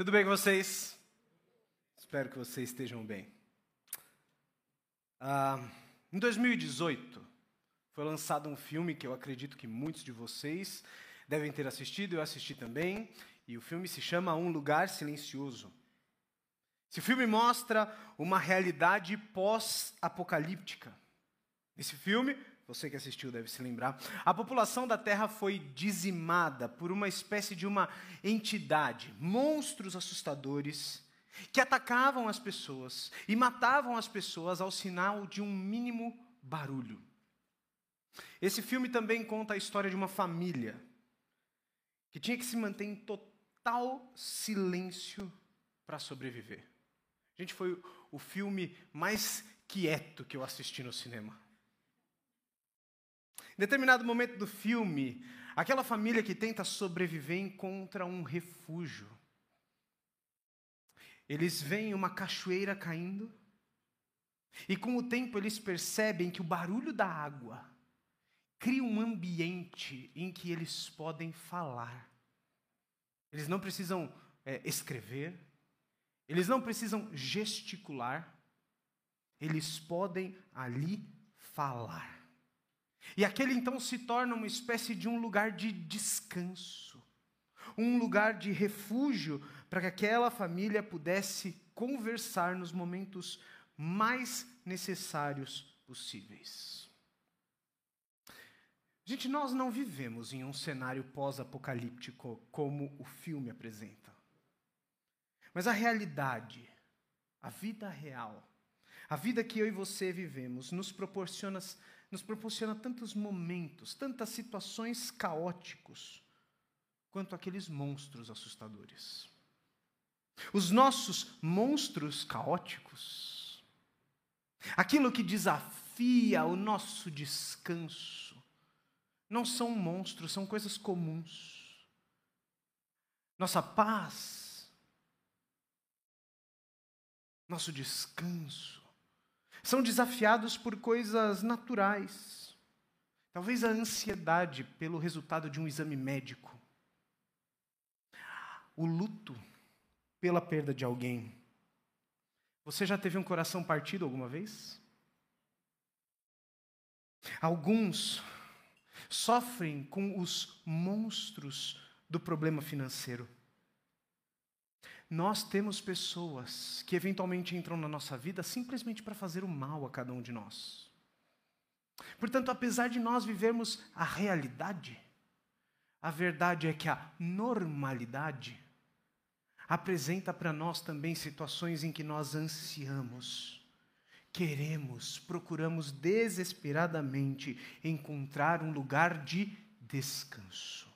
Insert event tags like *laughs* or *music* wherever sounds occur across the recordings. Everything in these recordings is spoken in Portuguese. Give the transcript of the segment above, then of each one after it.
Tudo bem com vocês? Espero que vocês estejam bem. Ah, em 2018, foi lançado um filme que eu acredito que muitos de vocês devem ter assistido, eu assisti também, e o filme se chama Um Lugar Silencioso. Esse filme mostra uma realidade pós-apocalíptica. Nesse filme, você que assistiu deve se lembrar, a população da Terra foi dizimada por uma espécie de uma entidade, monstros assustadores, que atacavam as pessoas e matavam as pessoas ao sinal de um mínimo barulho. Esse filme também conta a história de uma família que tinha que se manter em total silêncio para sobreviver. Gente, foi o filme mais quieto que eu assisti no cinema. Determinado momento do filme, aquela família que tenta sobreviver encontra um refúgio. Eles veem uma cachoeira caindo, e com o tempo eles percebem que o barulho da água cria um ambiente em que eles podem falar. Eles não precisam é, escrever, eles não precisam gesticular, eles podem ali falar. E aquele então se torna uma espécie de um lugar de descanso, um lugar de refúgio para que aquela família pudesse conversar nos momentos mais necessários possíveis. Gente, nós não vivemos em um cenário pós-apocalíptico como o filme apresenta. Mas a realidade, a vida real, a vida que eu e você vivemos, nos proporciona nos proporciona tantos momentos, tantas situações caóticos, quanto aqueles monstros assustadores. Os nossos monstros caóticos, aquilo que desafia o nosso descanso, não são monstros, são coisas comuns. Nossa paz, nosso descanso, são desafiados por coisas naturais. Talvez a ansiedade pelo resultado de um exame médico. O luto pela perda de alguém. Você já teve um coração partido alguma vez? Alguns sofrem com os monstros do problema financeiro. Nós temos pessoas que eventualmente entram na nossa vida simplesmente para fazer o mal a cada um de nós. Portanto, apesar de nós vivermos a realidade, a verdade é que a normalidade apresenta para nós também situações em que nós ansiamos, queremos, procuramos desesperadamente encontrar um lugar de descanso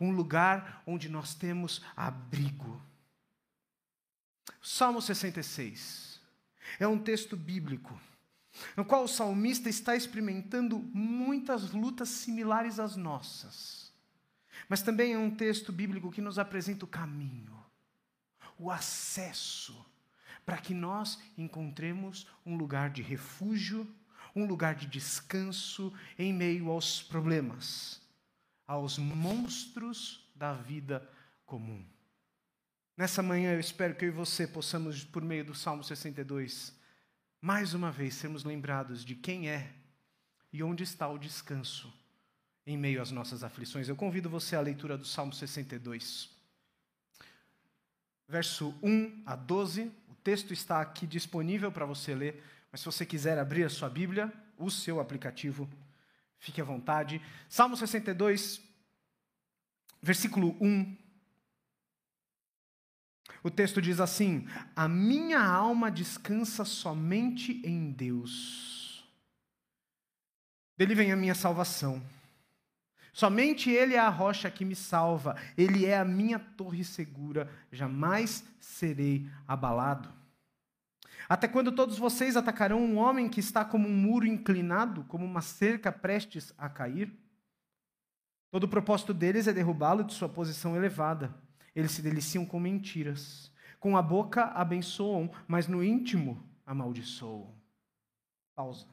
um lugar onde nós temos abrigo. Salmo 66 é um texto bíblico, no qual o salmista está experimentando muitas lutas similares às nossas. Mas também é um texto bíblico que nos apresenta o caminho, o acesso, para que nós encontremos um lugar de refúgio, um lugar de descanso em meio aos problemas aos monstros da vida comum. Nessa manhã eu espero que eu e você possamos, por meio do Salmo 62, mais uma vez sermos lembrados de quem é e onde está o descanso em meio às nossas aflições. Eu convido você à leitura do Salmo 62. Verso 1 a 12, o texto está aqui disponível para você ler, mas se você quiser abrir a sua Bíblia, o seu aplicativo, Fique à vontade. Salmo 62, versículo 1. O texto diz assim: A minha alma descansa somente em Deus. Dele vem a minha salvação. Somente Ele é a rocha que me salva, Ele é a minha torre segura, jamais serei abalado. Até quando todos vocês atacarão um homem que está como um muro inclinado, como uma cerca prestes a cair? Todo o propósito deles é derrubá-lo de sua posição elevada. Eles se deliciam com mentiras. Com a boca abençoam, mas no íntimo amaldiçoam. Pausa.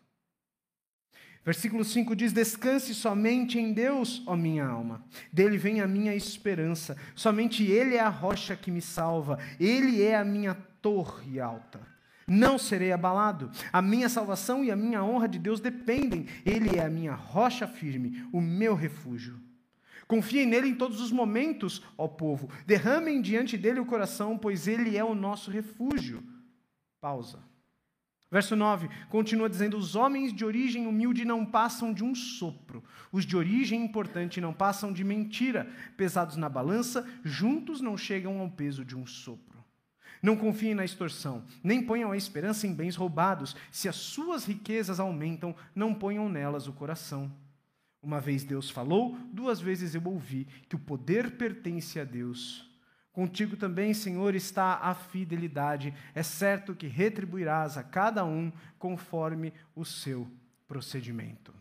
Versículo 5 diz: Descanse somente em Deus, ó minha alma. Dele vem a minha esperança. Somente Ele é a rocha que me salva. Ele é a minha torre alta. Não serei abalado. A minha salvação e a minha honra de Deus dependem. Ele é a minha rocha firme, o meu refúgio. Confiem nele em todos os momentos, ó povo. Derramem diante dele o coração, pois ele é o nosso refúgio. Pausa. Verso 9 continua dizendo: Os homens de origem humilde não passam de um sopro, os de origem importante não passam de mentira. Pesados na balança, juntos não chegam ao peso de um sopro. Não confiem na extorsão, nem ponham a esperança em bens roubados. Se as suas riquezas aumentam, não ponham nelas o coração. Uma vez Deus falou, duas vezes eu ouvi que o poder pertence a Deus. Contigo também, Senhor, está a fidelidade. É certo que retribuirás a cada um conforme o seu procedimento.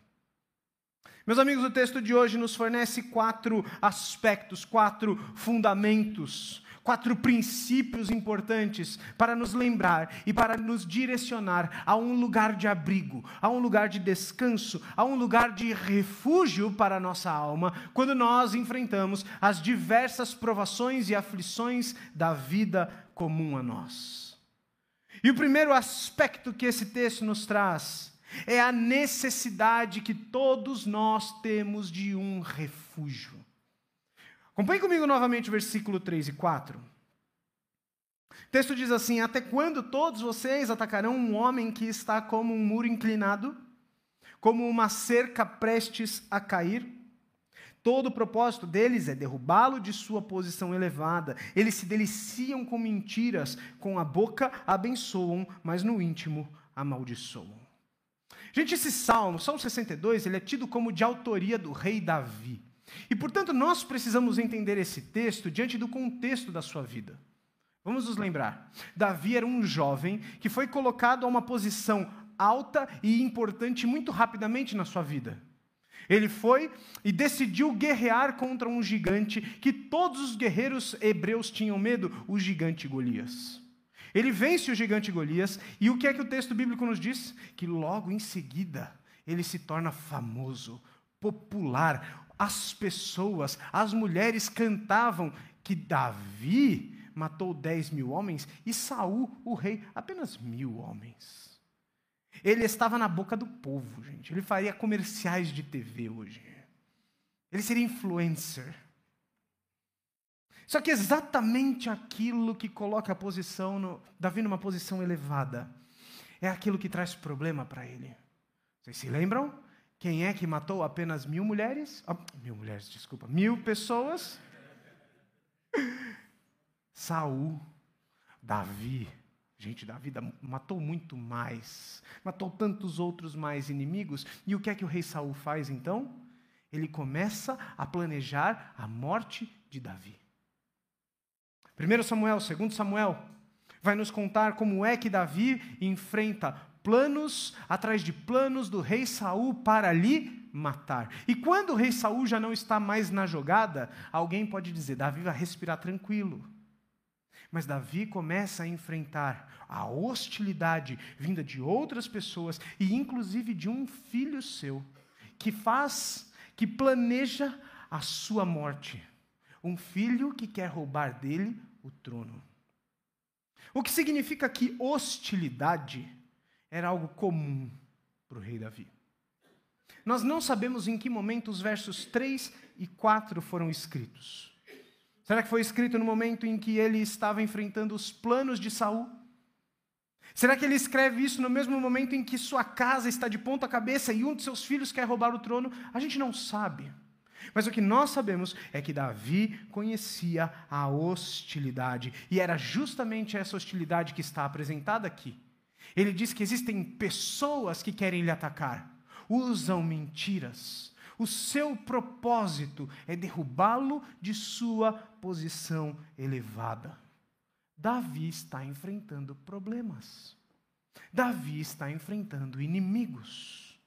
Meus amigos, o texto de hoje nos fornece quatro aspectos, quatro fundamentos quatro princípios importantes para nos lembrar e para nos direcionar a um lugar de abrigo, a um lugar de descanso, a um lugar de refúgio para a nossa alma, quando nós enfrentamos as diversas provações e aflições da vida comum a nós. E o primeiro aspecto que esse texto nos traz é a necessidade que todos nós temos de um refúgio. Acompanhe comigo novamente o versículo 3 e 4. O texto diz assim: Até quando todos vocês atacarão um homem que está como um muro inclinado, como uma cerca prestes a cair? Todo o propósito deles é derrubá-lo de sua posição elevada. Eles se deliciam com mentiras, com a boca abençoam, mas no íntimo amaldiçoam. Gente, esse salmo, Salmo 62, ele é tido como de autoria do rei Davi. E, portanto, nós precisamos entender esse texto diante do contexto da sua vida. Vamos nos lembrar. Davi era um jovem que foi colocado a uma posição alta e importante muito rapidamente na sua vida. Ele foi e decidiu guerrear contra um gigante que todos os guerreiros hebreus tinham medo, o gigante Golias. Ele vence o gigante Golias e o que é que o texto bíblico nos diz? Que logo em seguida ele se torna famoso, popular, as pessoas, as mulheres cantavam que Davi matou 10 mil homens e Saul, o rei, apenas mil homens. Ele estava na boca do povo, gente. Ele faria comerciais de TV hoje. Ele seria influencer. Só que exatamente aquilo que coloca a posição no, Davi numa posição elevada é aquilo que traz problema para ele. Vocês se lembram? Quem é que matou apenas mil mulheres? Oh, mil mulheres, desculpa. Mil pessoas? Saul, Davi. Gente, Davi matou muito mais. Matou tantos outros mais inimigos. E o que é que o rei Saul faz então? Ele começa a planejar a morte de Davi. 1 Samuel, 2 Samuel, vai nos contar como é que Davi enfrenta planos atrás de planos do rei Saul para lhe matar. E quando o rei Saul já não está mais na jogada, alguém pode dizer: Davi vai respirar tranquilo. Mas Davi começa a enfrentar a hostilidade vinda de outras pessoas e inclusive de um filho seu que faz, que planeja a sua morte. Um filho que quer roubar dele o trono. O que significa que hostilidade era algo comum para o rei Davi. Nós não sabemos em que momento os versos 3 e 4 foram escritos. Será que foi escrito no momento em que ele estava enfrentando os planos de Saul? Será que ele escreve isso no mesmo momento em que sua casa está de ponta cabeça e um de seus filhos quer roubar o trono? A gente não sabe. Mas o que nós sabemos é que Davi conhecia a hostilidade, e era justamente essa hostilidade que está apresentada aqui. Ele diz que existem pessoas que querem lhe atacar, usam mentiras. O seu propósito é derrubá-lo de sua posição elevada. Davi está enfrentando problemas. Davi está enfrentando inimigos.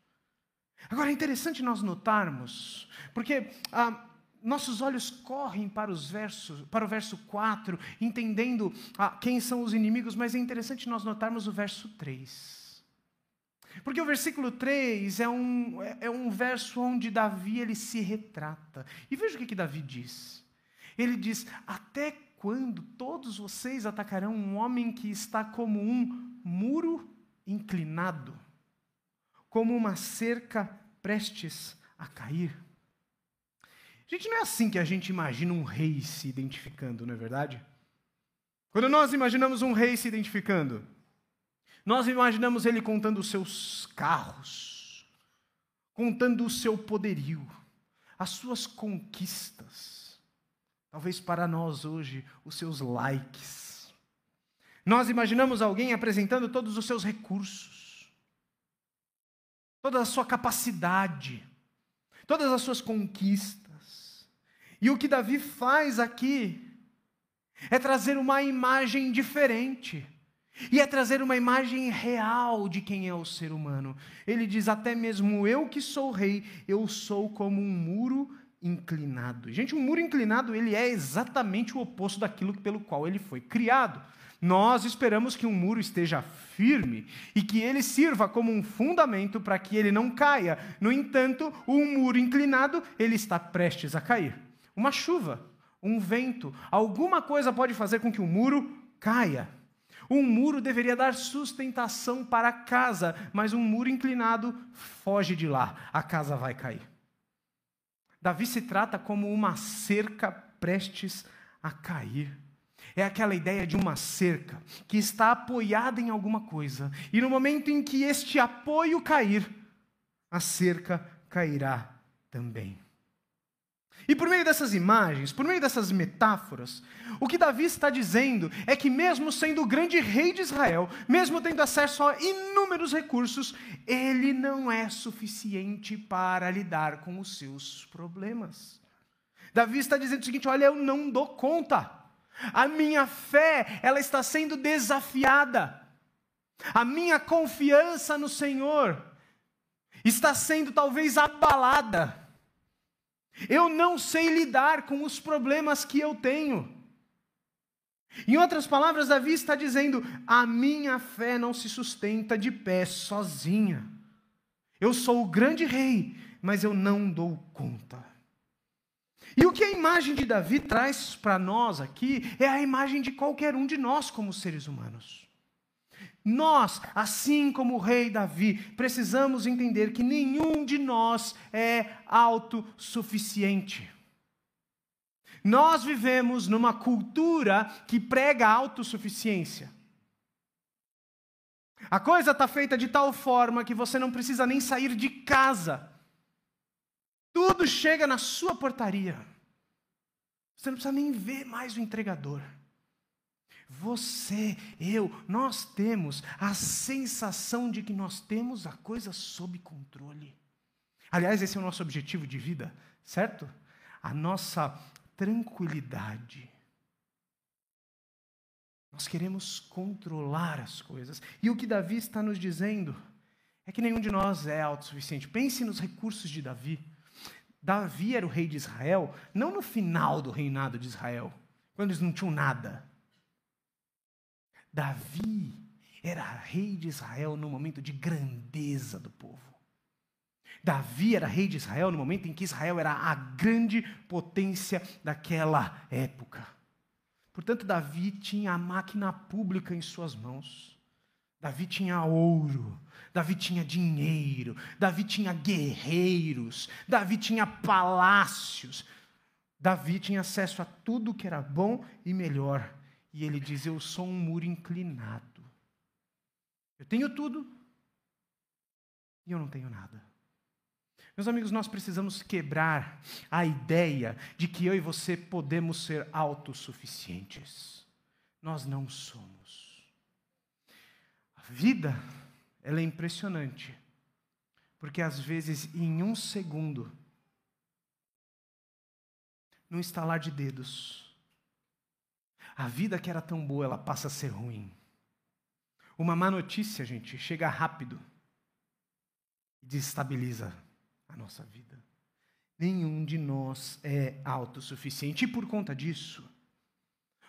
Agora é interessante nós notarmos, porque ah, nossos olhos correm para os versos, para o verso 4, entendendo ah, quem são os inimigos, mas é interessante nós notarmos o verso 3. Porque o versículo 3 é um, é, é um verso onde Davi ele se retrata. E veja o que, que Davi diz. Ele diz: Até quando todos vocês atacarão um homem que está como um muro inclinado, como uma cerca prestes a cair? Gente, não é assim que a gente imagina um rei se identificando, não é verdade? Quando nós imaginamos um rei se identificando, nós imaginamos ele contando os seus carros, contando o seu poderio, as suas conquistas. Talvez para nós hoje, os seus likes. Nós imaginamos alguém apresentando todos os seus recursos, toda a sua capacidade, todas as suas conquistas. E o que Davi faz aqui é trazer uma imagem diferente e é trazer uma imagem real de quem é o ser humano. Ele diz: até mesmo eu que sou rei, eu sou como um muro inclinado. Gente, um muro inclinado, ele é exatamente o oposto daquilo pelo qual ele foi criado. Nós esperamos que um muro esteja firme e que ele sirva como um fundamento para que ele não caia. No entanto, um muro inclinado, ele está prestes a cair. Uma chuva, um vento, alguma coisa pode fazer com que o muro caia. Um muro deveria dar sustentação para a casa, mas um muro inclinado foge de lá, a casa vai cair. Davi se trata como uma cerca prestes a cair. É aquela ideia de uma cerca que está apoiada em alguma coisa, e no momento em que este apoio cair, a cerca cairá também. E por meio dessas imagens, por meio dessas metáforas, o que Davi está dizendo é que, mesmo sendo o grande rei de Israel, mesmo tendo acesso a inúmeros recursos, ele não é suficiente para lidar com os seus problemas. Davi está dizendo o seguinte: olha, eu não dou conta. A minha fé, ela está sendo desafiada. A minha confiança no Senhor está sendo talvez abalada. Eu não sei lidar com os problemas que eu tenho. Em outras palavras, Davi está dizendo: a minha fé não se sustenta de pé sozinha. Eu sou o grande rei, mas eu não dou conta. E o que a imagem de Davi traz para nós aqui é a imagem de qualquer um de nós como seres humanos. Nós, assim como o rei Davi, precisamos entender que nenhum de nós é autossuficiente. Nós vivemos numa cultura que prega autossuficiência. A coisa está feita de tal forma que você não precisa nem sair de casa. Tudo chega na sua portaria. Você não precisa nem ver mais o entregador. Você, eu, nós temos a sensação de que nós temos a coisa sob controle. Aliás, esse é o nosso objetivo de vida, certo? A nossa tranquilidade. Nós queremos controlar as coisas. E o que Davi está nos dizendo é que nenhum de nós é autossuficiente. Pense nos recursos de Davi. Davi era o rei de Israel, não no final do reinado de Israel, quando eles não tinham nada. Davi era rei de Israel no momento de grandeza do povo. Davi era rei de Israel no momento em que Israel era a grande potência daquela época. Portanto, Davi tinha a máquina pública em suas mãos. Davi tinha ouro, Davi tinha dinheiro, Davi tinha guerreiros, Davi tinha palácios. Davi tinha acesso a tudo que era bom e melhor e ele diz: Eu sou um muro inclinado. Eu tenho tudo e eu não tenho nada. Meus amigos, nós precisamos quebrar a ideia de que eu e você podemos ser autossuficientes. Nós não somos. A vida, ela é impressionante. Porque às vezes, em um segundo, num estalar de dedos, a vida que era tão boa, ela passa a ser ruim. Uma má notícia, gente, chega rápido e desestabiliza a nossa vida. Nenhum de nós é autossuficiente. E por conta disso,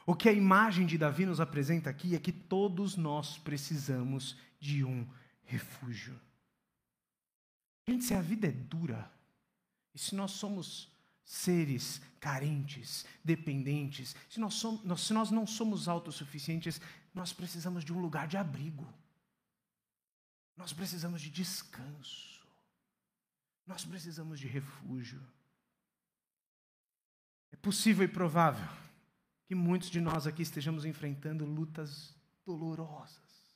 o que a imagem de Davi nos apresenta aqui é que todos nós precisamos de um refúgio. Gente, se a vida é dura, e se nós somos seres carentes, dependentes, se nós, somos, se nós não somos autossuficientes, nós precisamos de um lugar de abrigo. Nós precisamos de descanso. Nós precisamos de refúgio. É possível e provável que muitos de nós aqui estejamos enfrentando lutas dolorosas,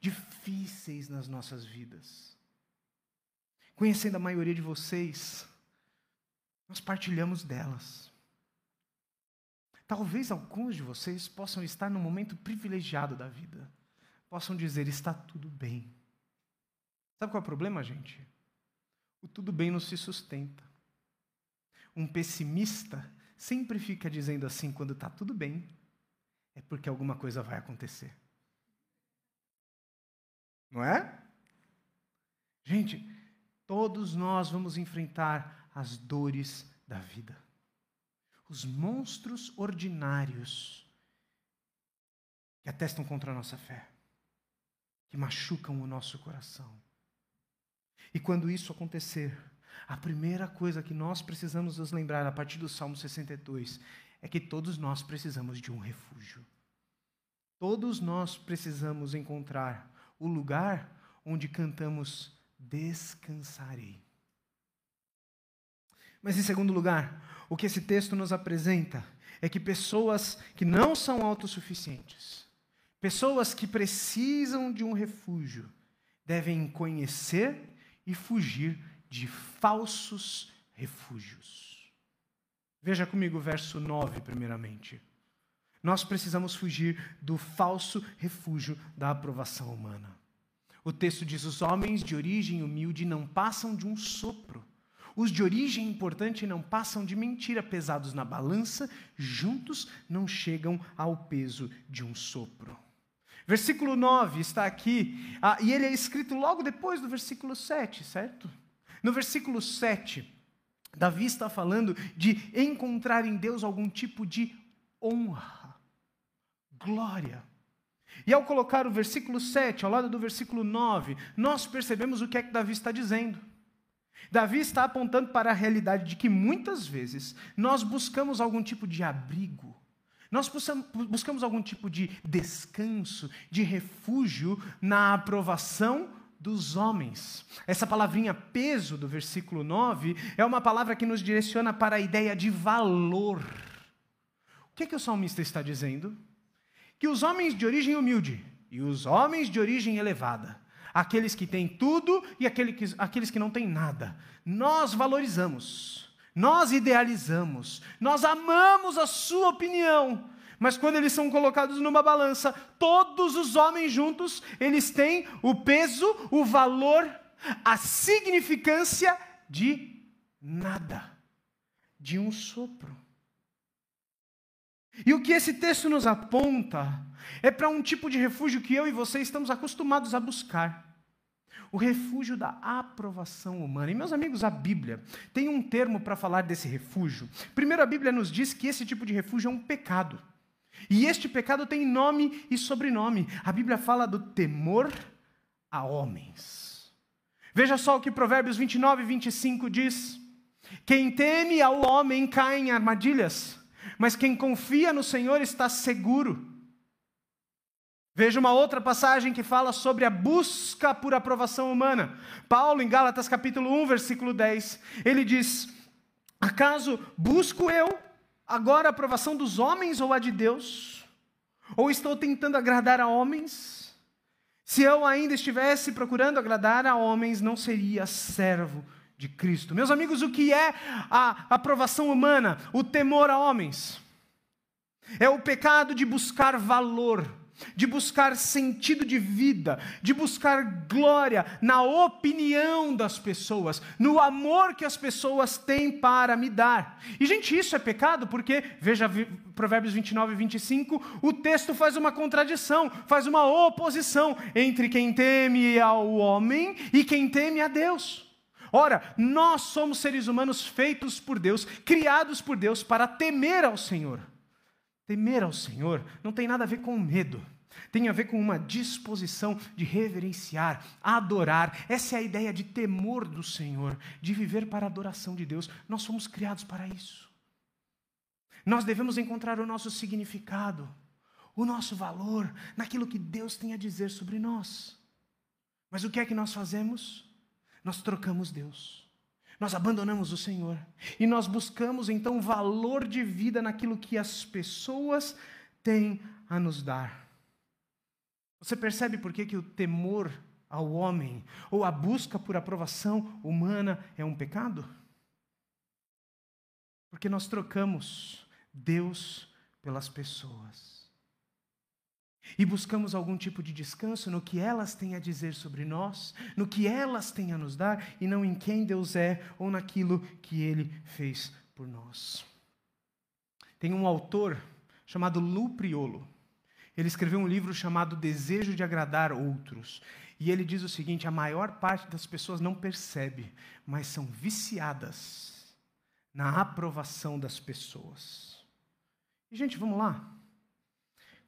difíceis nas nossas vidas. Conhecendo a maioria de vocês, nós partilhamos delas. Talvez alguns de vocês possam estar num momento privilegiado da vida, possam dizer: está tudo bem. Sabe qual é o problema, gente? O tudo bem não se sustenta. Um pessimista sempre fica dizendo assim quando está tudo bem, é porque alguma coisa vai acontecer. Não é? Gente, todos nós vamos enfrentar as dores da vida. Os monstros ordinários que atestam contra a nossa fé, que machucam o nosso coração. E quando isso acontecer, a primeira coisa que nós precisamos nos lembrar a partir do Salmo 62 é que todos nós precisamos de um refúgio. Todos nós precisamos encontrar o lugar onde cantamos descansarei. Mas em segundo lugar, o que esse texto nos apresenta é que pessoas que não são autossuficientes, pessoas que precisam de um refúgio, devem conhecer e fugir de falsos refúgios. Veja comigo o verso 9, primeiramente. Nós precisamos fugir do falso refúgio da aprovação humana. O texto diz: os homens de origem humilde não passam de um sopro. Os de origem importante não passam de mentira, pesados na balança, juntos não chegam ao peso de um sopro. Versículo 9 está aqui, ah, e ele é escrito logo depois do versículo 7, certo? No versículo 7, Davi está falando de encontrar em Deus algum tipo de honra, glória. E ao colocar o versículo 7 ao lado do versículo 9, nós percebemos o que é que Davi está dizendo. Davi está apontando para a realidade de que muitas vezes nós buscamos algum tipo de abrigo, nós buscamos algum tipo de descanso, de refúgio na aprovação dos homens. Essa palavrinha peso do versículo 9 é uma palavra que nos direciona para a ideia de valor. O que, é que o salmista está dizendo? Que os homens de origem humilde e os homens de origem elevada, aqueles que têm tudo e aqueles que, aqueles que não têm nada, nós valorizamos, nós idealizamos, nós amamos a sua opinião, mas quando eles são colocados numa balança, todos os homens juntos, eles têm o peso, o valor, a significância de nada, de um sopro. E o que esse texto nos aponta é para um tipo de refúgio que eu e você estamos acostumados a buscar. O refúgio da aprovação humana. E, meus amigos, a Bíblia tem um termo para falar desse refúgio. Primeiro, a Bíblia nos diz que esse tipo de refúgio é um pecado. E este pecado tem nome e sobrenome. A Bíblia fala do temor a homens. Veja só o que Provérbios 29 e 25 diz: Quem teme ao homem cai em armadilhas, mas quem confia no Senhor está seguro. Veja uma outra passagem que fala sobre a busca por aprovação humana. Paulo, em Gálatas capítulo 1, versículo 10, ele diz: Acaso busco eu agora a aprovação dos homens ou a de Deus? Ou estou tentando agradar a homens? Se eu ainda estivesse procurando agradar a homens, não seria servo de Cristo. Meus amigos, o que é a aprovação humana? O temor a homens. É o pecado de buscar valor de buscar sentido de vida, de buscar glória na opinião das pessoas, no amor que as pessoas têm para me dar. E, gente, isso é pecado porque, veja Provérbios 29 e 25, o texto faz uma contradição, faz uma oposição entre quem teme ao homem e quem teme a Deus. Ora, nós somos seres humanos feitos por Deus, criados por Deus para temer ao Senhor. Temer ao Senhor não tem nada a ver com medo. Tem a ver com uma disposição de reverenciar, adorar. Essa é a ideia de temor do Senhor, de viver para a adoração de Deus. Nós somos criados para isso. Nós devemos encontrar o nosso significado, o nosso valor naquilo que Deus tem a dizer sobre nós. Mas o que é que nós fazemos? Nós trocamos Deus. Nós abandonamos o Senhor. E nós buscamos então valor de vida naquilo que as pessoas têm a nos dar. Você percebe por que, que o temor ao homem ou a busca por aprovação humana é um pecado? Porque nós trocamos Deus pelas pessoas. E buscamos algum tipo de descanso no que elas têm a dizer sobre nós, no que elas têm a nos dar, e não em quem Deus é ou naquilo que Ele fez por nós. Tem um autor chamado Lu Priolo. Ele escreveu um livro chamado Desejo de Agradar Outros. E ele diz o seguinte: a maior parte das pessoas não percebe, mas são viciadas na aprovação das pessoas. E, gente, vamos lá.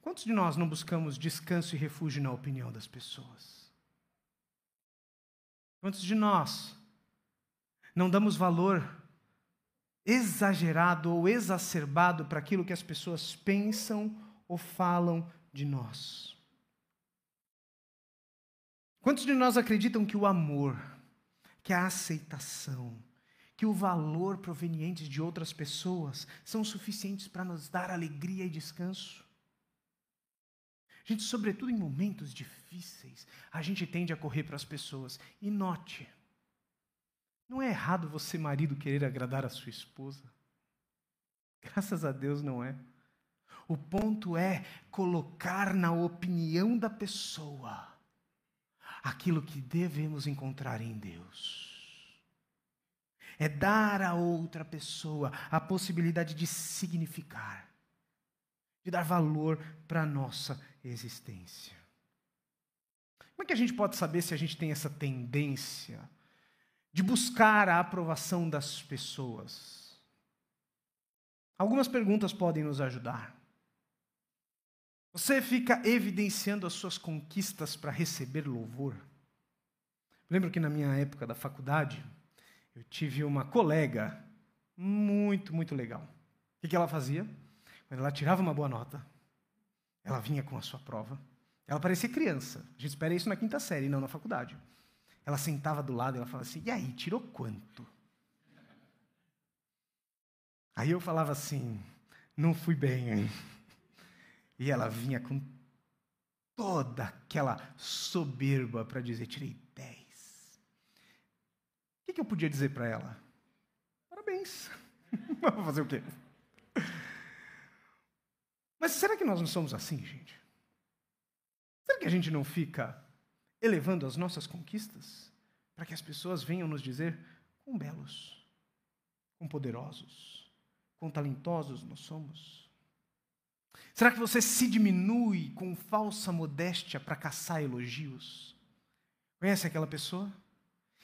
Quantos de nós não buscamos descanso e refúgio na opinião das pessoas? Quantos de nós não damos valor exagerado ou exacerbado para aquilo que as pessoas pensam ou falam de nós? Quantos de nós acreditam que o amor, que a aceitação, que o valor provenientes de outras pessoas são suficientes para nos dar alegria e descanso? Gente, sobretudo em momentos difíceis, a gente tende a correr para as pessoas. E note, não é errado você, marido, querer agradar a sua esposa. Graças a Deus não é. O ponto é colocar na opinião da pessoa aquilo que devemos encontrar em Deus. É dar a outra pessoa a possibilidade de significar, de dar valor para a nossa existência. Como é que a gente pode saber se a gente tem essa tendência de buscar a aprovação das pessoas? Algumas perguntas podem nos ajudar. Você fica evidenciando as suas conquistas para receber louvor? Lembro que na minha época da faculdade, eu tive uma colega muito, muito legal. O que ela fazia? Quando ela tirava uma boa nota, ela vinha com a sua prova. Ela parecia criança. A gente espera isso na quinta série, não na faculdade. Ela sentava do lado e ela falava assim: E aí, tirou quanto? Aí eu falava assim: Não fui bem, hein? E ela vinha com toda aquela soberba para dizer: tirei 10. O que, eu podia dizer para ela? Parabéns. *laughs* Vou fazer o quê? Mas será que nós não somos assim, gente? Será que a gente não fica elevando as nossas conquistas para que as pessoas venham nos dizer quão belos, quão poderosos, quão talentosos nós somos? Será que você se diminui com falsa modéstia para caçar elogios? Conhece aquela pessoa?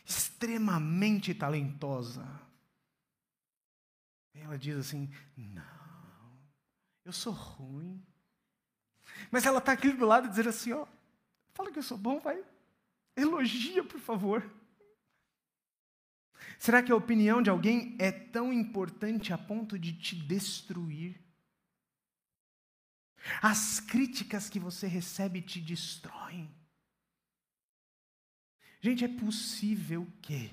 Extremamente talentosa. Ela diz assim: Não, eu sou ruim. Mas ela está aqui do lado dizendo assim: Ó, fala que eu sou bom, vai. Elogia, por favor. Será que a opinião de alguém é tão importante a ponto de te destruir? As críticas que você recebe te destroem. Gente, é possível que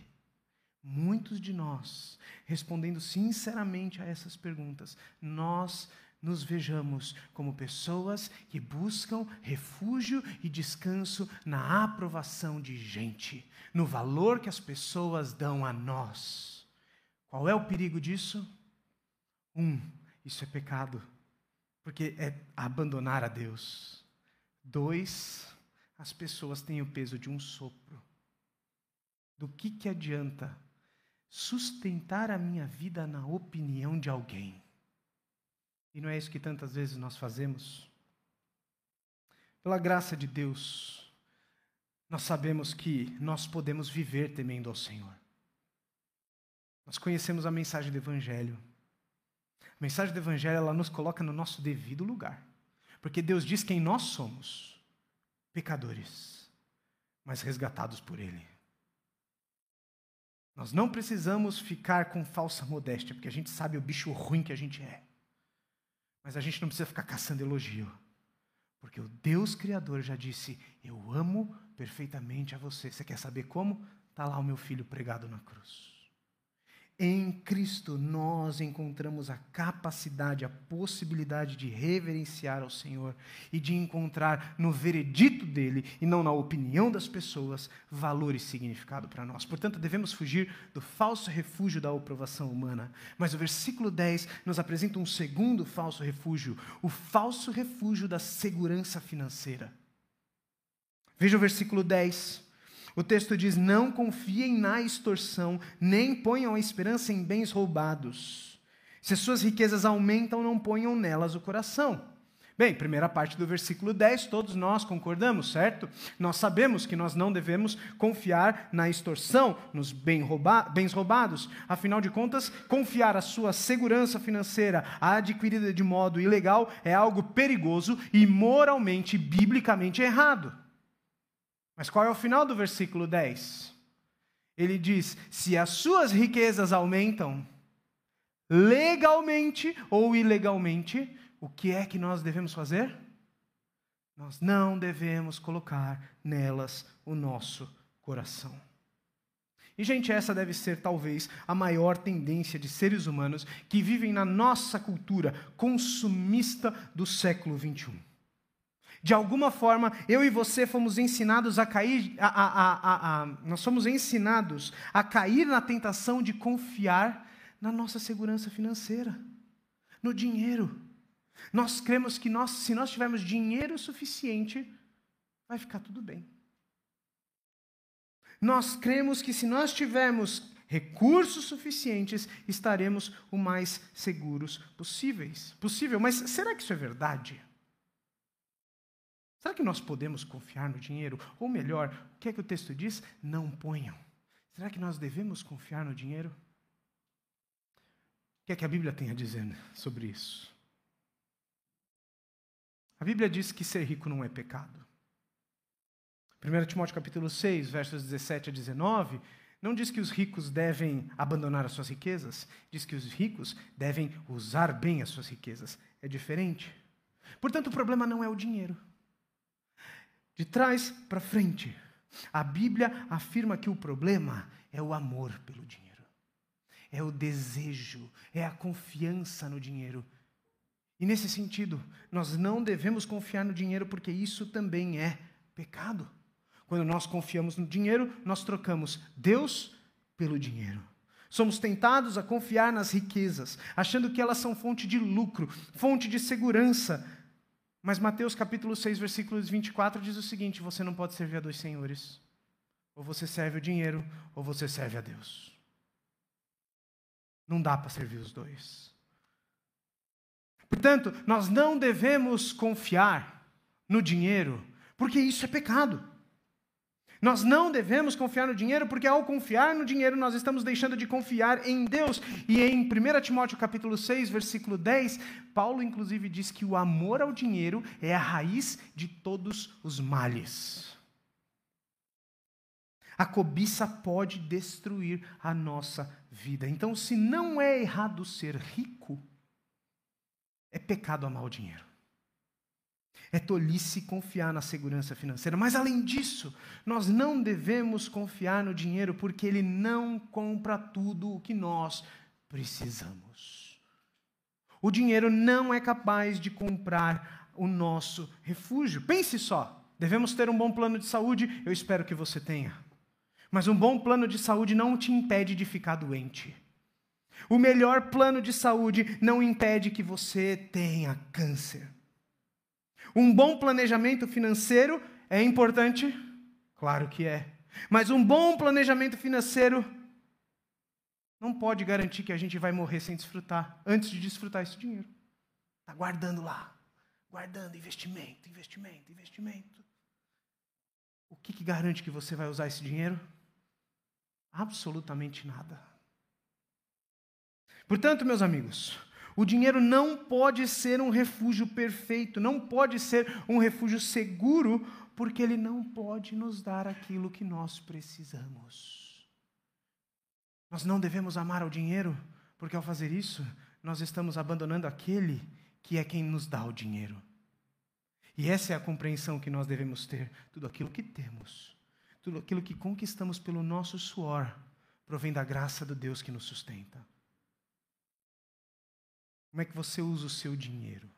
muitos de nós, respondendo sinceramente a essas perguntas, nós nos vejamos como pessoas que buscam refúgio e descanso na aprovação de gente, no valor que as pessoas dão a nós. Qual é o perigo disso? Um, isso é pecado porque é abandonar a Deus. Dois, as pessoas têm o peso de um sopro. Do que, que adianta sustentar a minha vida na opinião de alguém? E não é isso que tantas vezes nós fazemos? Pela graça de Deus, nós sabemos que nós podemos viver temendo ao Senhor. Nós conhecemos a mensagem do Evangelho. A mensagem do Evangelho ela nos coloca no nosso devido lugar. Porque Deus diz quem nós somos: pecadores, mas resgatados por Ele. Nós não precisamos ficar com falsa modéstia, porque a gente sabe o bicho ruim que a gente é. Mas a gente não precisa ficar caçando elogio. Porque o Deus Criador já disse: Eu amo perfeitamente a você. Você quer saber como? Está lá o meu filho pregado na cruz. Em Cristo nós encontramos a capacidade, a possibilidade de reverenciar ao Senhor e de encontrar no veredito dele e não na opinião das pessoas valor e significado para nós. Portanto, devemos fugir do falso refúgio da aprovação humana. Mas o versículo 10 nos apresenta um segundo falso refúgio, o falso refúgio da segurança financeira. Veja o versículo 10. O texto diz: Não confiem na extorsão, nem ponham a esperança em bens roubados. Se as suas riquezas aumentam, não ponham nelas o coração. Bem, primeira parte do versículo 10, todos nós concordamos, certo? Nós sabemos que nós não devemos confiar na extorsão, nos bens roubados. Afinal de contas, confiar a sua segurança financeira adquirida de modo ilegal é algo perigoso e moralmente, biblicamente errado. Mas qual é o final do versículo 10? Ele diz: se as suas riquezas aumentam, legalmente ou ilegalmente, o que é que nós devemos fazer? Nós não devemos colocar nelas o nosso coração. E, gente, essa deve ser talvez a maior tendência de seres humanos que vivem na nossa cultura consumista do século 21. De alguma forma, eu e você fomos ensinados a cair, a, a, a, nós somos ensinados a cair na tentação de confiar na nossa segurança financeira, no dinheiro. Nós cremos que nós, se nós tivermos dinheiro suficiente, vai ficar tudo bem. Nós cremos que se nós tivermos recursos suficientes, estaremos o mais seguros possíveis, possível. Mas será que isso é verdade? Será que nós podemos confiar no dinheiro? Ou melhor, o que é que o texto diz? Não ponham. Será que nós devemos confiar no dinheiro? O que é que a Bíblia tem a dizer sobre isso? A Bíblia diz que ser rico não é pecado. 1 Timóteo capítulo 6, versos 17 a 19, não diz que os ricos devem abandonar as suas riquezas, diz que os ricos devem usar bem as suas riquezas. É diferente. Portanto, o problema não é o dinheiro. De trás para frente, a Bíblia afirma que o problema é o amor pelo dinheiro, é o desejo, é a confiança no dinheiro. E nesse sentido, nós não devemos confiar no dinheiro porque isso também é pecado. Quando nós confiamos no dinheiro, nós trocamos Deus pelo dinheiro. Somos tentados a confiar nas riquezas, achando que elas são fonte de lucro, fonte de segurança, mas Mateus capítulo 6, versículos 24 diz o seguinte: você não pode servir a dois senhores. Ou você serve o dinheiro, ou você serve a Deus. Não dá para servir os dois. Portanto, nós não devemos confiar no dinheiro, porque isso é pecado. Nós não devemos confiar no dinheiro, porque ao confiar no dinheiro, nós estamos deixando de confiar em Deus. E em 1 Timóteo capítulo 6, versículo 10, Paulo inclusive diz que o amor ao dinheiro é a raiz de todos os males. A cobiça pode destruir a nossa vida. Então, se não é errado ser rico, é pecado amar o dinheiro. É tolice confiar na segurança financeira. Mas, além disso, nós não devemos confiar no dinheiro porque ele não compra tudo o que nós precisamos. O dinheiro não é capaz de comprar o nosso refúgio. Pense só: devemos ter um bom plano de saúde, eu espero que você tenha. Mas um bom plano de saúde não te impede de ficar doente. O melhor plano de saúde não impede que você tenha câncer. Um bom planejamento financeiro é importante? Claro que é. Mas um bom planejamento financeiro não pode garantir que a gente vai morrer sem desfrutar, antes de desfrutar esse dinheiro. Está guardando lá, guardando investimento, investimento, investimento. O que, que garante que você vai usar esse dinheiro? Absolutamente nada. Portanto, meus amigos, O dinheiro não pode ser um refúgio perfeito, não pode ser um refúgio seguro, porque ele não pode nos dar aquilo que nós precisamos. Nós não devemos amar ao dinheiro, porque ao fazer isso, nós estamos abandonando aquele que é quem nos dá o dinheiro. E essa é a compreensão que nós devemos ter. Tudo aquilo que temos, tudo aquilo que conquistamos pelo nosso suor, provém da graça do Deus que nos sustenta. Como é que você usa o seu dinheiro?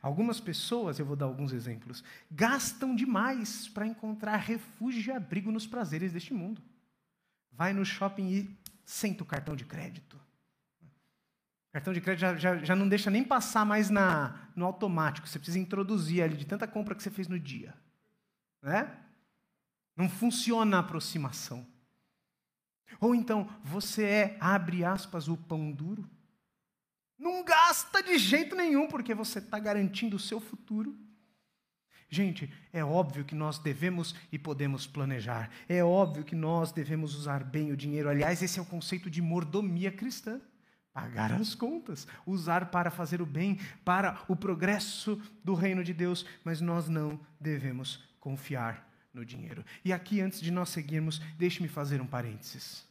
Algumas pessoas, eu vou dar alguns exemplos, gastam demais para encontrar refúgio e abrigo nos prazeres deste mundo. Vai no shopping e senta o cartão de crédito. O cartão de crédito já, já, já não deixa nem passar mais na, no automático. Você precisa introduzir ali de tanta compra que você fez no dia. Né? Não funciona a aproximação. Ou então, você é, abre aspas, o pão duro. Não gasta de jeito nenhum, porque você está garantindo o seu futuro. Gente, é óbvio que nós devemos e podemos planejar. É óbvio que nós devemos usar bem o dinheiro. Aliás, esse é o conceito de mordomia cristã. Pagar as contas, usar para fazer o bem, para o progresso do reino de Deus, mas nós não devemos confiar no dinheiro. E aqui, antes de nós seguirmos, deixe-me fazer um parênteses.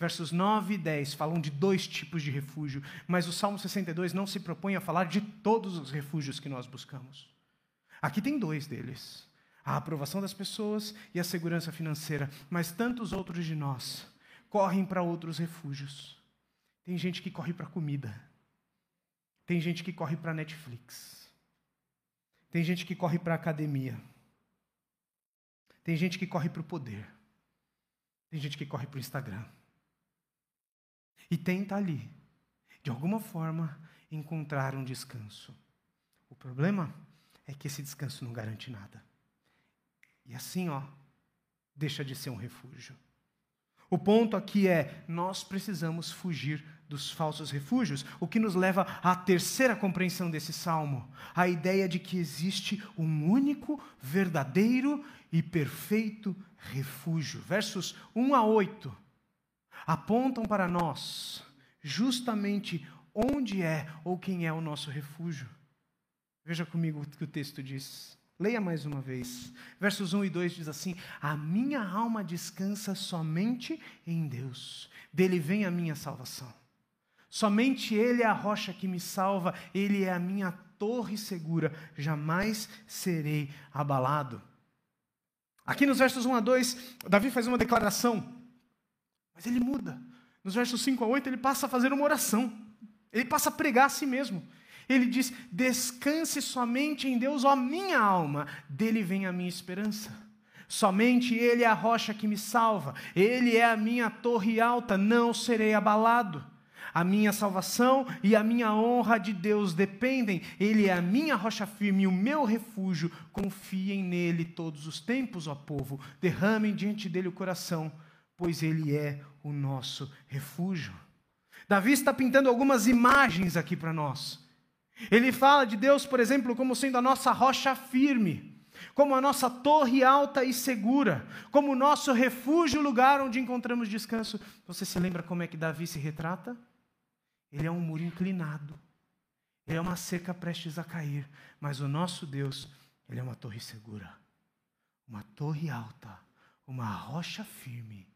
Versos 9 e 10 falam de dois tipos de refúgio, mas o Salmo 62 não se propõe a falar de todos os refúgios que nós buscamos. Aqui tem dois deles: a aprovação das pessoas e a segurança financeira, mas tantos outros de nós correm para outros refúgios. Tem gente que corre para comida, tem gente que corre para Netflix, tem gente que corre para academia, tem gente que corre para o poder, tem gente que corre para o Instagram e tenta ali, de alguma forma, encontrar um descanso. O problema é que esse descanso não garante nada. E assim, ó, deixa de ser um refúgio. O ponto aqui é: nós precisamos fugir dos falsos refúgios, o que nos leva à terceira compreensão desse salmo, a ideia de que existe um único, verdadeiro e perfeito refúgio. Versos 1 a 8 apontam para nós justamente onde é ou quem é o nosso refúgio. Veja comigo o que o texto diz. Leia mais uma vez. Versos 1 e 2 diz assim: A minha alma descansa somente em Deus, dele vem a minha salvação. Somente Ele é a rocha que me salva, Ele é a minha torre segura, jamais serei abalado. Aqui nos versos 1 a 2, Davi faz uma declaração mas ele muda. Nos versos 5 a 8, ele passa a fazer uma oração. Ele passa a pregar a si mesmo. Ele diz: Descanse somente em Deus, ó minha alma, dele vem a minha esperança. Somente Ele é a rocha que me salva, Ele é a minha torre alta, não serei abalado. A minha salvação e a minha honra de Deus dependem, Ele é a minha rocha firme o meu refúgio. Confiem nele todos os tempos, ó povo, derramem diante dele o coração pois Ele é o nosso refúgio. Davi está pintando algumas imagens aqui para nós. Ele fala de Deus, por exemplo, como sendo a nossa rocha firme, como a nossa torre alta e segura, como o nosso refúgio, lugar onde encontramos descanso. Você se lembra como é que Davi se retrata? Ele é um muro inclinado, ele é uma cerca prestes a cair, mas o nosso Deus, ele é uma torre segura, uma torre alta, uma rocha firme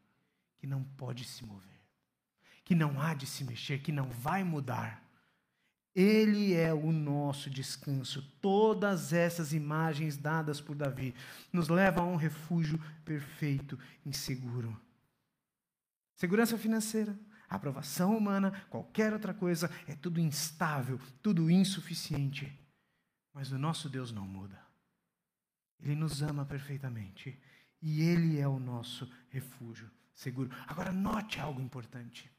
que não pode se mover, que não há de se mexer, que não vai mudar. Ele é o nosso descanso. Todas essas imagens dadas por Davi nos levam a um refúgio perfeito e seguro. Segurança financeira, aprovação humana, qualquer outra coisa, é tudo instável, tudo insuficiente. Mas o nosso Deus não muda. Ele nos ama perfeitamente e Ele é o nosso refúgio seguro. Agora, note algo importante.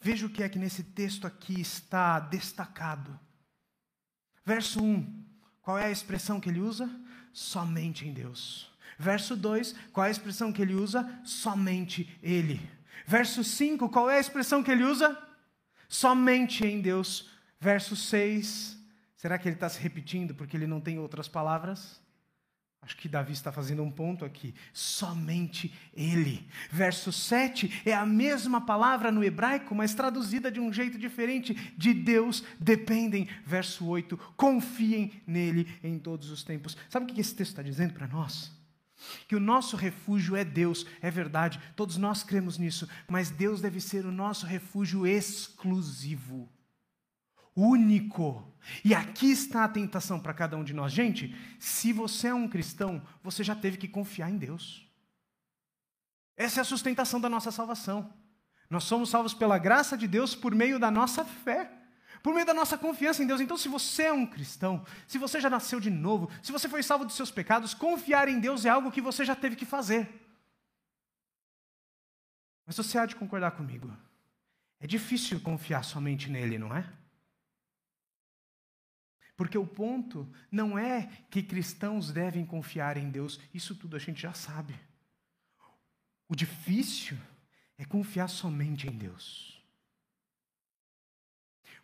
Veja o que é que nesse texto aqui está destacado. Verso 1, qual é a expressão que ele usa? Somente em Deus. Verso 2, qual é a expressão que ele usa? Somente Ele. Verso 5, qual é a expressão que ele usa? Somente em Deus. Verso 6, será que ele está se repetindo porque ele não tem outras palavras? Acho que Davi está fazendo um ponto aqui. Somente Ele. Verso 7 é a mesma palavra no hebraico, mas traduzida de um jeito diferente. De Deus dependem. Verso 8: confiem nele em todos os tempos. Sabe o que esse texto está dizendo para nós? Que o nosso refúgio é Deus, é verdade, todos nós cremos nisso, mas Deus deve ser o nosso refúgio exclusivo único. E aqui está a tentação para cada um de nós. Gente, se você é um cristão, você já teve que confiar em Deus. Essa é a sustentação da nossa salvação. Nós somos salvos pela graça de Deus por meio da nossa fé, por meio da nossa confiança em Deus. Então, se você é um cristão, se você já nasceu de novo, se você foi salvo dos seus pecados, confiar em Deus é algo que você já teve que fazer. Mas você há de concordar comigo. É difícil confiar somente nele, não é? Porque o ponto não é que cristãos devem confiar em Deus, isso tudo a gente já sabe. O difícil é confiar somente em Deus.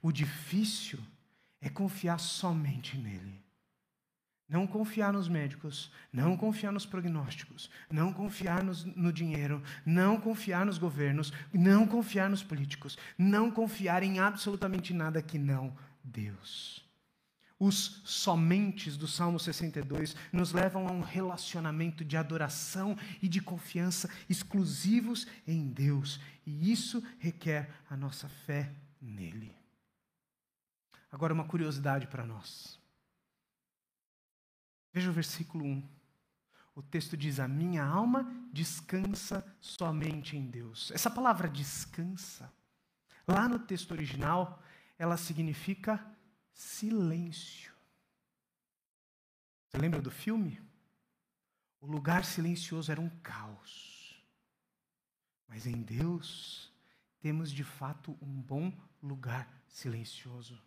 O difícil é confiar somente nele. Não confiar nos médicos, não confiar nos prognósticos, não confiar nos, no dinheiro, não confiar nos governos, não confiar nos políticos, não confiar em absolutamente nada que não Deus os somentes do Salmo 62 nos levam a um relacionamento de adoração e de confiança exclusivos em Deus, e isso requer a nossa fé nele. Agora, uma curiosidade para nós. Veja o versículo 1. O texto diz: A minha alma descansa somente em Deus. Essa palavra descansa, lá no texto original, ela significa silêncio. Você lembra do filme? O lugar silencioso era um caos. Mas em Deus temos de fato um bom lugar silencioso.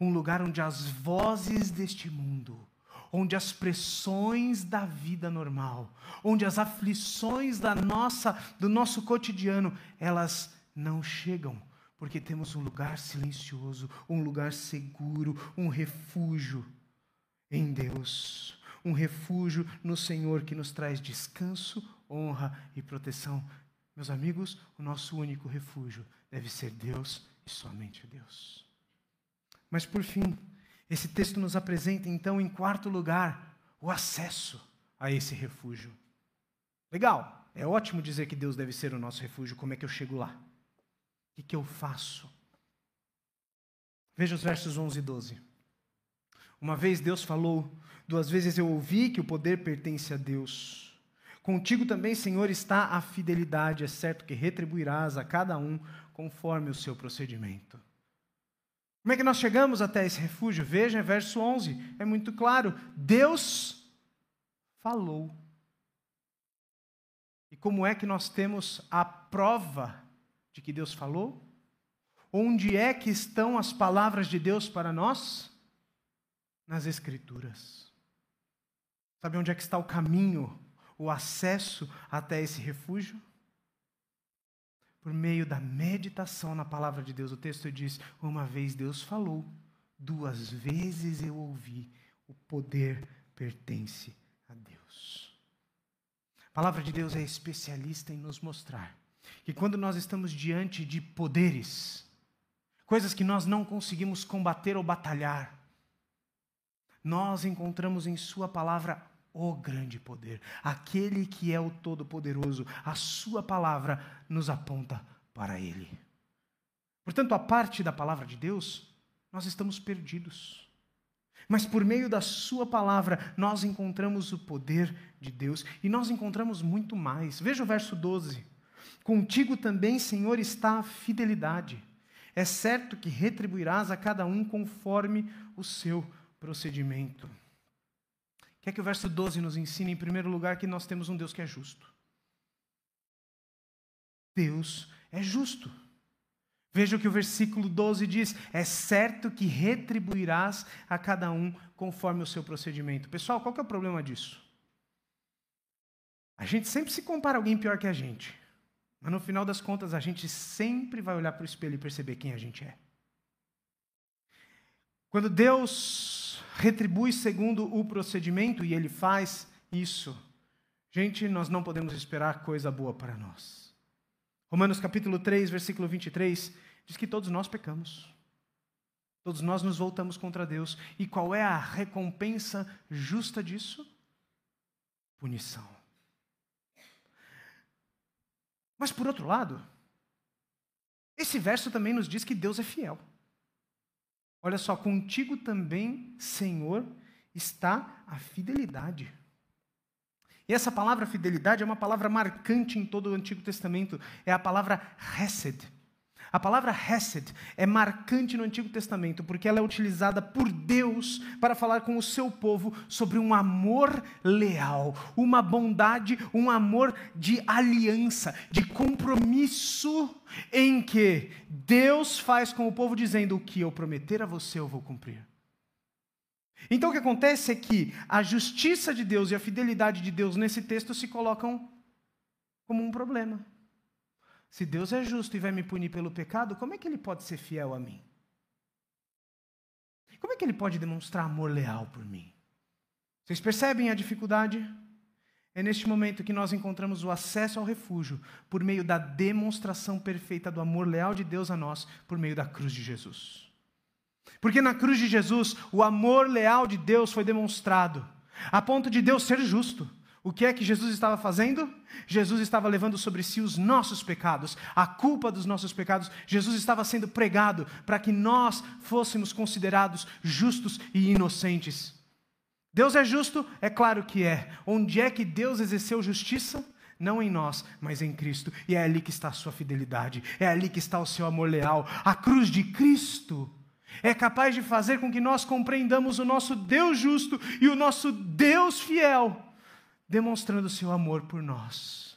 Um lugar onde as vozes deste mundo, onde as pressões da vida normal, onde as aflições da nossa, do nosso cotidiano, elas não chegam, porque temos um lugar silencioso, um lugar seguro, um refúgio em Deus, um refúgio no Senhor que nos traz descanso, honra e proteção. Meus amigos, o nosso único refúgio deve ser Deus e somente Deus. Mas por fim, esse texto nos apresenta então, em quarto lugar, o acesso a esse refúgio. Legal, é ótimo dizer que Deus deve ser o nosso refúgio, como é que eu chego lá? Que, que eu faço? Veja os versos 11 e 12. Uma vez Deus falou, duas vezes eu ouvi que o poder pertence a Deus. Contigo também, Senhor, está a fidelidade, é certo que retribuirás a cada um conforme o seu procedimento. Como é que nós chegamos até esse refúgio? Veja, verso 11, é muito claro. Deus falou. E como é que nós temos a prova de que Deus falou? Onde é que estão as palavras de Deus para nós? Nas Escrituras. Sabe onde é que está o caminho, o acesso até esse refúgio? Por meio da meditação na palavra de Deus. O texto diz: Uma vez Deus falou, duas vezes eu ouvi, o poder pertence a Deus. A palavra de Deus é especialista em nos mostrar que quando nós estamos diante de poderes, coisas que nós não conseguimos combater ou batalhar, nós encontramos em Sua palavra o grande poder, aquele que é o Todo-Poderoso, a Sua palavra nos aponta para Ele. Portanto, a parte da palavra de Deus, nós estamos perdidos. Mas por meio da Sua palavra, nós encontramos o poder de Deus e nós encontramos muito mais. Veja o verso 12. Contigo também, Senhor, está a fidelidade. É certo que retribuirás a cada um conforme o seu procedimento. Quer que o verso 12 nos ensine, em primeiro lugar, que nós temos um Deus que é justo. Deus é justo. Veja o que o versículo 12 diz: É certo que retribuirás a cada um conforme o seu procedimento. Pessoal, qual é o problema disso? A gente sempre se compara a alguém pior que a gente. Mas no final das contas, a gente sempre vai olhar para o espelho e perceber quem a gente é. Quando Deus retribui segundo o procedimento e ele faz isso. Gente, nós não podemos esperar coisa boa para nós. Romanos capítulo 3, versículo 23, diz que todos nós pecamos. Todos nós nos voltamos contra Deus. E qual é a recompensa justa disso? Punição. Mas por outro lado, esse verso também nos diz que Deus é fiel. Olha só, contigo também, Senhor, está a fidelidade. E essa palavra fidelidade é uma palavra marcante em todo o Antigo Testamento, é a palavra hesed. A palavra Hesed é marcante no Antigo Testamento porque ela é utilizada por Deus para falar com o seu povo sobre um amor leal, uma bondade, um amor de aliança, de compromisso em que Deus faz com o povo dizendo: O que eu prometer a você eu vou cumprir. Então o que acontece é que a justiça de Deus e a fidelidade de Deus nesse texto se colocam como um problema. Se Deus é justo e vai me punir pelo pecado, como é que ele pode ser fiel a mim? Como é que ele pode demonstrar amor leal por mim? Vocês percebem a dificuldade? É neste momento que nós encontramos o acesso ao refúgio por meio da demonstração perfeita do amor leal de Deus a nós por meio da cruz de Jesus. Porque na cruz de Jesus, o amor leal de Deus foi demonstrado, a ponto de Deus ser justo. O que é que Jesus estava fazendo? Jesus estava levando sobre si os nossos pecados, a culpa dos nossos pecados. Jesus estava sendo pregado para que nós fôssemos considerados justos e inocentes. Deus é justo? É claro que é. Onde é que Deus exerceu justiça? Não em nós, mas em Cristo. E é ali que está a sua fidelidade, é ali que está o seu amor leal. A cruz de Cristo é capaz de fazer com que nós compreendamos o nosso Deus justo e o nosso Deus fiel demonstrando seu amor por nós.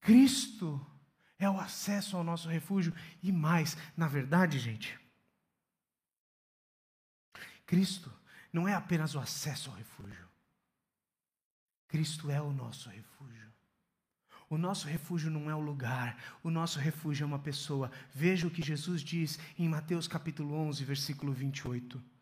Cristo é o acesso ao nosso refúgio e mais, na verdade, gente, Cristo não é apenas o acesso ao refúgio. Cristo é o nosso refúgio. O nosso refúgio não é o lugar, o nosso refúgio é uma pessoa. Veja o que Jesus diz em Mateus capítulo 11, versículo 28.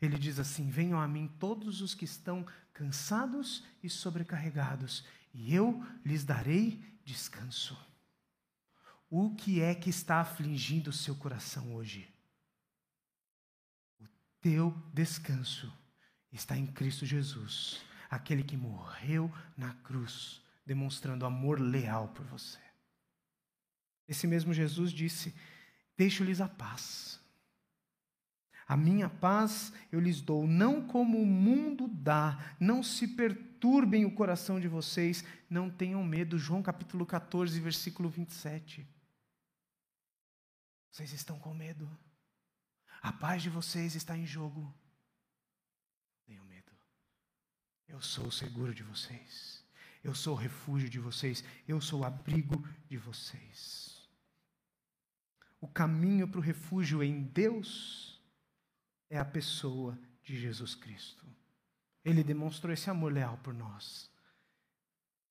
Ele diz assim: Venham a mim todos os que estão cansados e sobrecarregados, e eu lhes darei descanso. O que é que está afligindo o seu coração hoje? O teu descanso está em Cristo Jesus, aquele que morreu na cruz, demonstrando amor leal por você. Esse mesmo Jesus disse: Deixo-lhes a paz. A minha paz eu lhes dou, não como o mundo dá. Não se perturbem o coração de vocês, não tenham medo. João capítulo 14, versículo 27. Vocês estão com medo? A paz de vocês está em jogo. Tenham medo. Eu sou o seguro de vocês. Eu sou o refúgio de vocês. Eu sou o abrigo de vocês. O caminho para o refúgio em Deus é a pessoa de Jesus Cristo. Ele demonstrou esse amor leal por nós.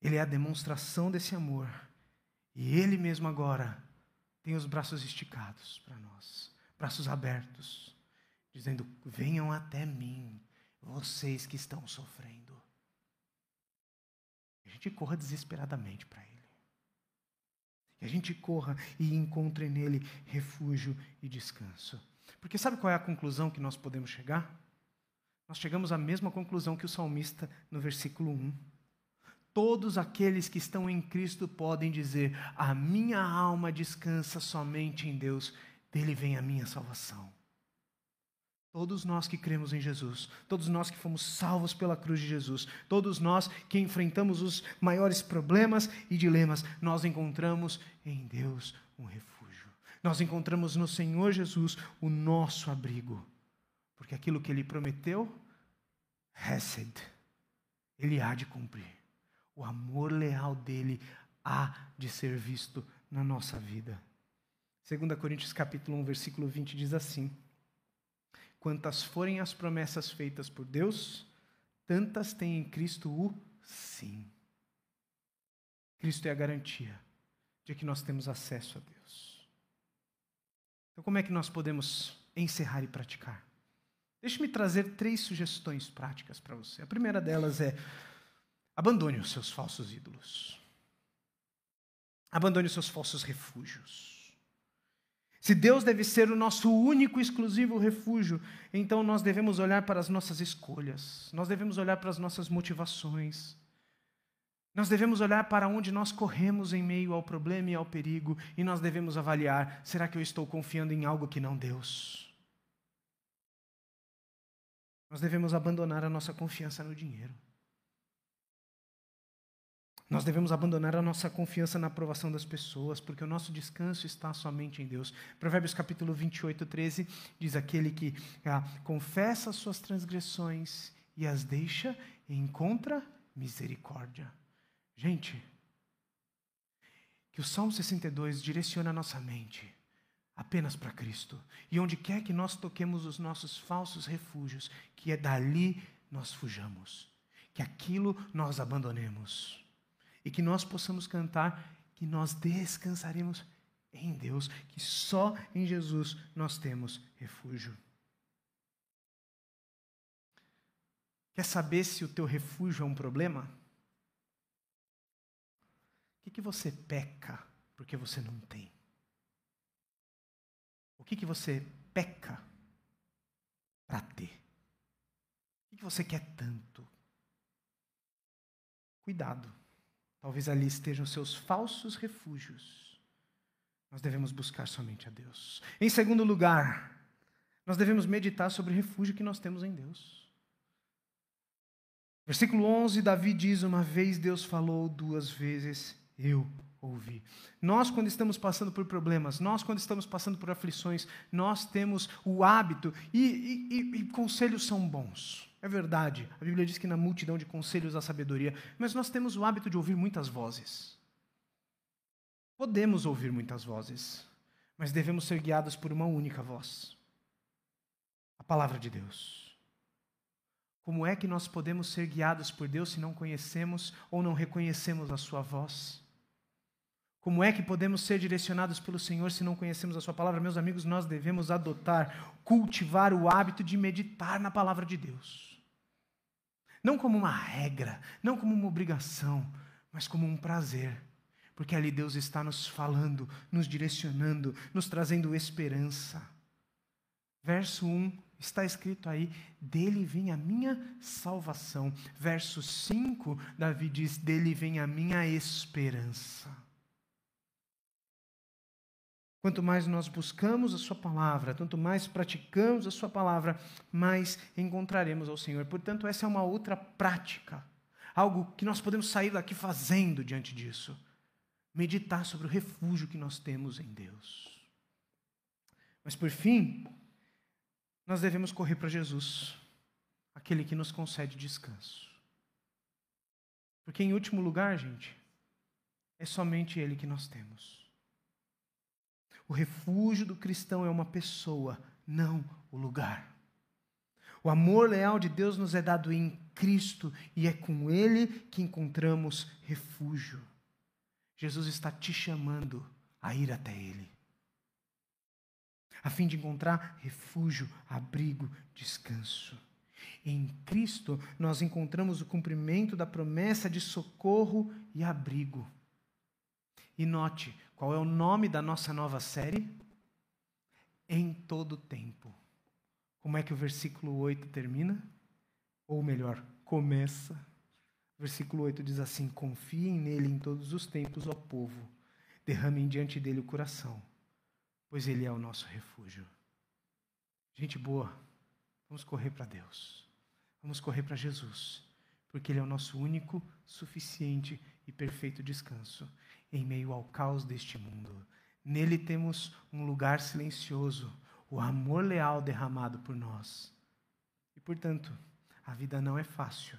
Ele é a demonstração desse amor. E Ele mesmo agora tem os braços esticados para nós, braços abertos, dizendo: Venham até mim, vocês que estão sofrendo. A gente corra desesperadamente para Ele. Que a gente corra e encontre nele refúgio e descanso. Porque sabe qual é a conclusão que nós podemos chegar? Nós chegamos à mesma conclusão que o salmista no versículo 1. Todos aqueles que estão em Cristo podem dizer: A minha alma descansa somente em Deus, dele vem a minha salvação. Todos nós que cremos em Jesus, todos nós que fomos salvos pela cruz de Jesus, todos nós que enfrentamos os maiores problemas e dilemas, nós encontramos em Deus um refúgio nós encontramos no Senhor Jesus o nosso abrigo. Porque aquilo que ele prometeu, Hesed, ele há de cumprir. O amor leal dele há de ser visto na nossa vida. 2 Coríntios capítulo 1, versículo 20 diz assim: Quantas forem as promessas feitas por Deus, tantas tem em Cristo o sim. Cristo é a garantia de que nós temos acesso a Deus. Então, como é que nós podemos encerrar e praticar? Deixe-me trazer três sugestões práticas para você. A primeira delas é: abandone os seus falsos ídolos. Abandone os seus falsos refúgios. Se Deus deve ser o nosso único e exclusivo refúgio, então nós devemos olhar para as nossas escolhas, nós devemos olhar para as nossas motivações, nós devemos olhar para onde nós corremos em meio ao problema e ao perigo, e nós devemos avaliar: será que eu estou confiando em algo que não Deus? Nós devemos abandonar a nossa confiança no dinheiro. Nós devemos abandonar a nossa confiança na aprovação das pessoas, porque o nosso descanso está somente em Deus. Provérbios capítulo 28, 13 diz: Aquele que ah, confessa as suas transgressões e as deixa, encontra misericórdia. Gente, que o Salmo 62 direcione a nossa mente apenas para Cristo. E onde quer que nós toquemos os nossos falsos refúgios, que é dali nós fujamos, que aquilo nós abandonemos e que nós possamos cantar que nós descansaremos em Deus, que só em Jesus nós temos refúgio. Quer saber se o teu refúgio é um problema? Que, que você peca porque você não tem? O que, que você peca para ter? O que você quer tanto? Cuidado. Talvez ali estejam seus falsos refúgios. Nós devemos buscar somente a Deus. Em segundo lugar, nós devemos meditar sobre o refúgio que nós temos em Deus. Versículo 11, Davi diz: Uma vez Deus falou, duas vezes eu ouvi. Nós, quando estamos passando por problemas, nós, quando estamos passando por aflições, nós temos o hábito, e, e, e, conselhos são bons. É verdade, a Bíblia diz que na multidão de conselhos há sabedoria, mas nós temos o hábito de ouvir muitas vozes. Podemos ouvir muitas vozes, mas devemos ser guiados por uma única voz a palavra de Deus. Como é que nós podemos ser guiados por Deus se não conhecemos ou não reconhecemos a Sua voz? Como é que podemos ser direcionados pelo Senhor se não conhecemos a Sua palavra? Meus amigos, nós devemos adotar, cultivar o hábito de meditar na palavra de Deus. Não como uma regra, não como uma obrigação, mas como um prazer. Porque ali Deus está nos falando, nos direcionando, nos trazendo esperança. Verso 1 está escrito aí: dele vem a minha salvação. Verso 5, Davi diz: dele vem a minha esperança. Quanto mais nós buscamos a Sua palavra, quanto mais praticamos a Sua palavra, mais encontraremos ao Senhor. Portanto, essa é uma outra prática, algo que nós podemos sair daqui fazendo diante disso. Meditar sobre o refúgio que nós temos em Deus. Mas, por fim, nós devemos correr para Jesus, aquele que nos concede descanso. Porque, em último lugar, gente, é somente Ele que nós temos. O refúgio do cristão é uma pessoa, não o lugar. O amor leal de Deus nos é dado em Cristo e é com Ele que encontramos refúgio. Jesus está te chamando a ir até Ele, a fim de encontrar refúgio, abrigo, descanso. Em Cristo, nós encontramos o cumprimento da promessa de socorro e abrigo. E note, qual é o nome da nossa nova série? Em todo tempo. Como é que o versículo 8 termina? Ou melhor, começa. Versículo 8 diz assim: Confiem nele em todos os tempos, ó povo. Derramem diante dele o coração, pois ele é o nosso refúgio. Gente boa, vamos correr para Deus. Vamos correr para Jesus, porque ele é o nosso único, suficiente e perfeito descanso em meio ao caos deste mundo. Nele temos um lugar silencioso, o amor leal derramado por nós. E, portanto, a vida não é fácil,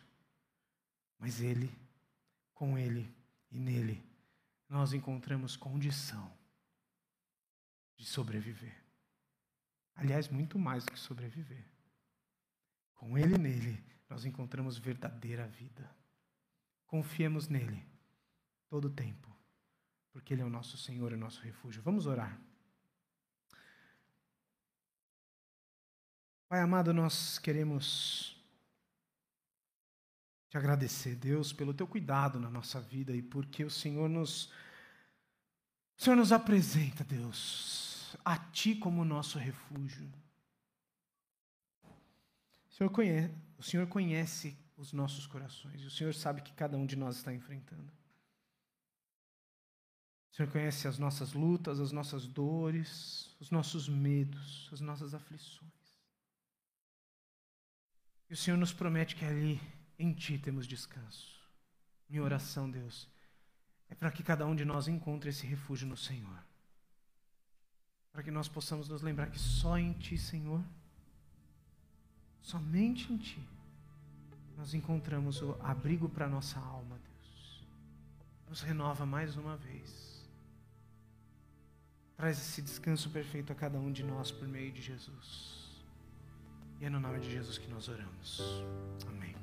mas Ele, com Ele e nele, nós encontramos condição de sobreviver. Aliás, muito mais do que sobreviver. Com Ele e nele, nós encontramos verdadeira vida. Confiemos nele todo o tempo porque Ele é o nosso Senhor e o nosso refúgio. Vamos orar. Pai amado, nós queremos te agradecer, Deus, pelo teu cuidado na nossa vida e porque o Senhor nos o Senhor nos apresenta, Deus, a ti como nosso refúgio. O Senhor conhece, o Senhor conhece os nossos corações e o Senhor sabe que cada um de nós está enfrentando. Senhor conhece as nossas lutas, as nossas dores, os nossos medos, as nossas aflições. E o Senhor nos promete que ali em Ti temos descanso. Minha oração, Deus, é para que cada um de nós encontre esse refúgio no Senhor. Para que nós possamos nos lembrar que só em Ti, Senhor, somente em Ti, nós encontramos o abrigo para nossa alma, Deus. Nos renova mais uma vez. Traz esse descanso perfeito a cada um de nós por meio de Jesus. E é no nome de Jesus que nós oramos. Amém.